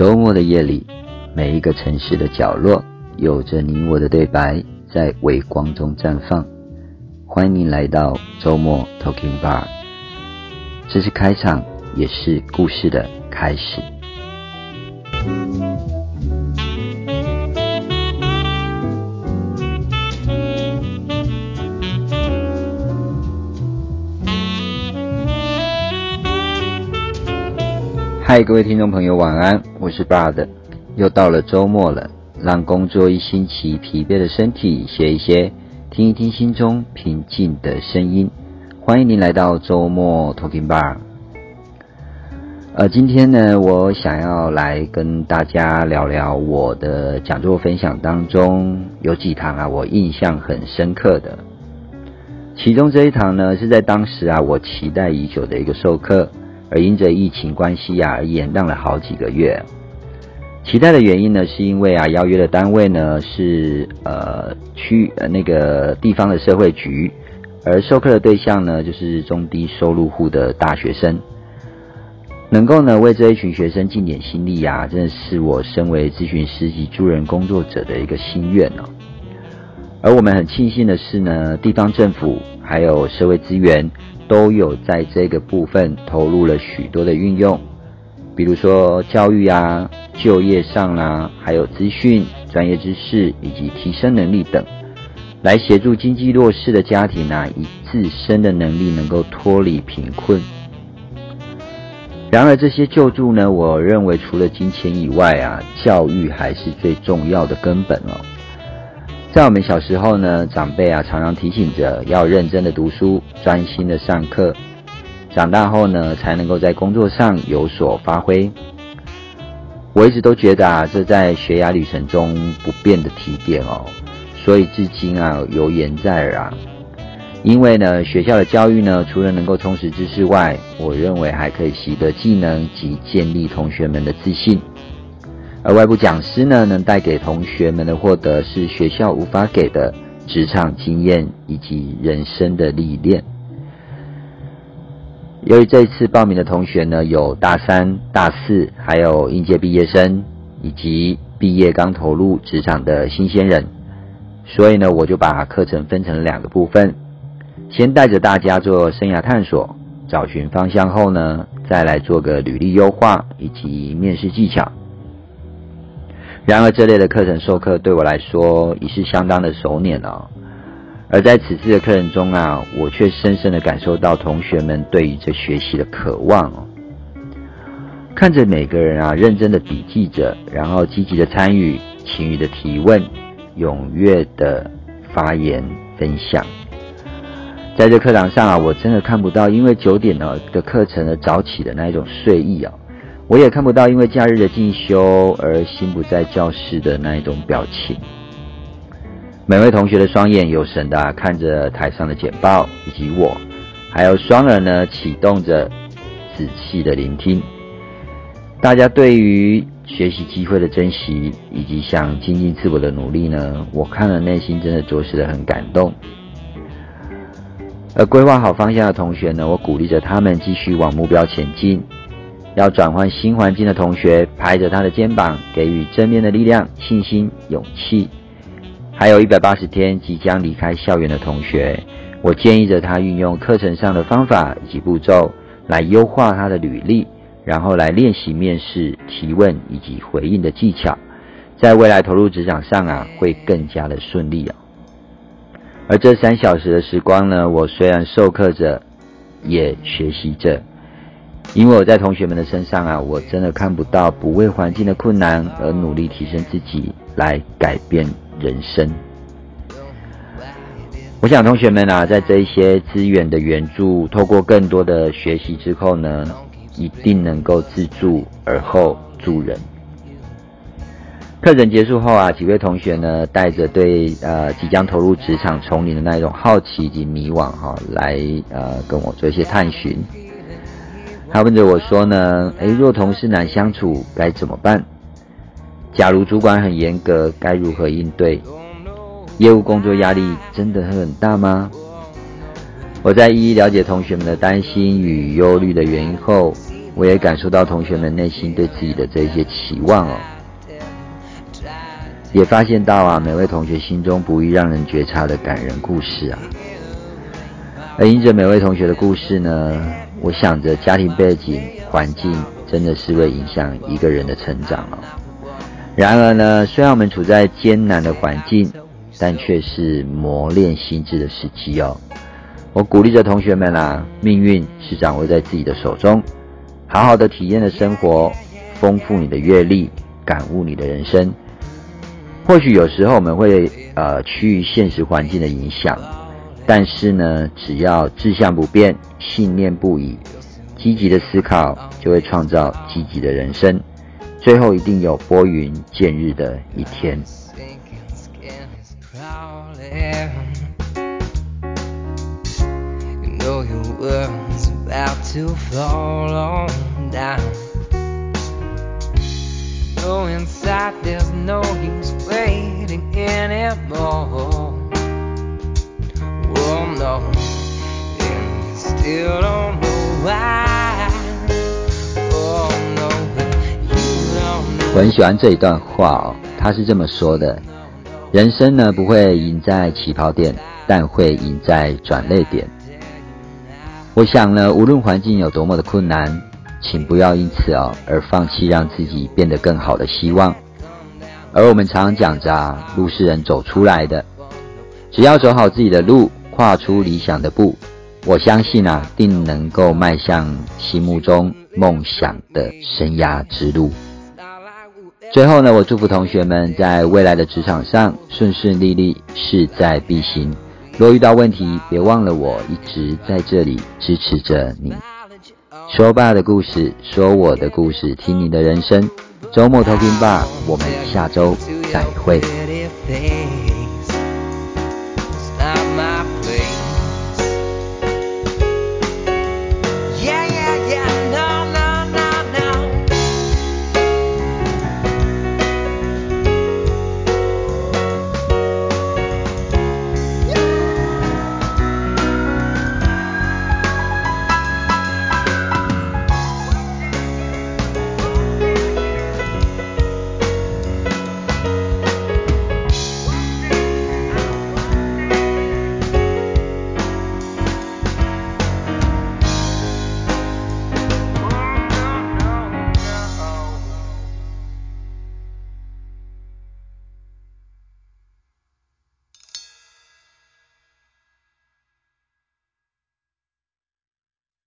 周末的夜里，每一个城市的角落，有着你我的对白，在微光中绽放。欢迎来到周末 Talking Bar，这是开场，也是故事的开始。嗨，各位听众朋友，晚安！我是 Bard 又到了周末了，让工作一星期疲惫的身体歇一歇，听一听心中平静的声音。欢迎您来到周末 Talking Bar。呃，今天呢，我想要来跟大家聊聊我的讲座分享当中有几堂啊，我印象很深刻的。其中这一堂呢，是在当时啊，我期待已久的一个授课。而因着疫情关系啊，而延宕了好几个月。期待的原因呢，是因为啊，邀约的单位呢是呃区呃那个地方的社会局，而授课的对象呢就是中低收入户的大学生。能够呢为这一群学生尽点心力啊，真的是我身为咨询师及助人工作者的一个心愿哦。而我们很庆幸的是呢，地方政府还有社会资源。都有在这个部分投入了许多的运用，比如说教育啊、就业上啦，还有资讯、专业知识以及提升能力等，来协助经济弱势的家庭啊，以自身的能力能够脱离贫困。然而，这些救助呢，我认为除了金钱以外啊，教育还是最重要的根本哦。在我们小时候呢，长辈啊常常提醒着要认真的读书，专心的上课。长大后呢，才能够在工作上有所发挥。我一直都觉得啊，这在学涯旅程中不变的提点哦，所以至今啊犹言在耳啊。因为呢，学校的教育呢，除了能够充实知识外，我认为还可以习得技能及建立同学们的自信。而外部讲师呢，能带给同学们的获得是学校无法给的职场经验以及人生的历练。由于这一次报名的同学呢，有大三、大四，还有应届毕业生，以及毕业刚投入职场的新鲜人，所以呢，我就把课程分成两个部分，先带着大家做生涯探索、找寻方向后呢，再来做个履历优化以及面试技巧。然而，这类的课程授课对我来说已是相当的熟练了。而在此次的课程中啊，我却深深的感受到同学们对于这学习的渴望哦。看着每个人啊认真的笔记着，然后积极的参与，勤于的提问，踊跃的发言分享。在这课堂上啊，我真的看不到因为九点呢的课程而早起的那一种睡意啊。我也看不到因为假日的进修而心不在教室的那一种表情。每位同学的双眼有神的看着台上的简报以及我，还有双耳呢启动着仔细的聆听。大家对于学习机会的珍惜以及想精进自我的努力呢，我看了内心真的着实的很感动。而规划好方向的同学呢，我鼓励着他们继续往目标前进。要转换新环境的同学，拍着他的肩膀，给予正面的力量、信心、勇气。还有一百八十天即将离开校园的同学，我建议着他运用课程上的方法以及步骤，来优化他的履历，然后来练习面试、提问以及回应的技巧，在未来投入职场上啊，会更加的顺利啊。而这三小时的时光呢，我虽然授课着，也学习着。因为我在同学们的身上啊，我真的看不到不为环境的困难而努力提升自己来改变人生。我想同学们啊，在这一些资源的援助，透过更多的学习之后呢，一定能够自助而后助人。课程结束后啊，几位同学呢，带着对呃即将投入职场丛林的那一种好奇及迷惘哈，来呃跟我做一些探寻。他问着我说呢，诶，若同事难相处该怎么办？假如主管很严格，该如何应对？业务工作压力真的很大吗？我在一一了解同学们的担心与忧虑的原因后，我也感受到同学们内心对自己的这一些期望哦，也发现到啊，每位同学心中不易让人觉察的感人故事啊。而因着每位同学的故事呢，我想着家庭背景环境真的是会影响一个人的成长哦。然而呢，虽然我们处在艰难的环境，但却是磨练心智的时期哦。我鼓励着同学们啊，命运是掌握在自己的手中。好好的体验的生活，丰富你的阅历，感悟你的人生。或许有时候我们会呃趋于现实环境的影响，但是呢，只要志向不变，信念不移，积极的思考，就会创造积极的人生。最后一定有拨云见日的一天。to fall on down. No inside, there's no use waiting anymore. 我很喜欢这一段话哦，他是这么说的：人生呢不会赢在起跑点，但会赢在转泪点。我想呢，无论环境有多么的困难，请不要因此哦而放弃让自己变得更好的希望。而我们常常讲着啊，路是人走出来的，只要走好自己的路，跨出理想的步，我相信啊，定能够迈向心目中梦想的生涯之路。最后呢，我祝福同学们在未来的职场上顺顺利利，势在必行。若遇到问题，别忘了我一直在这里支持着你。说爸的故事，说我的故事，听你的人生。周末偷听吧，我们下周再会。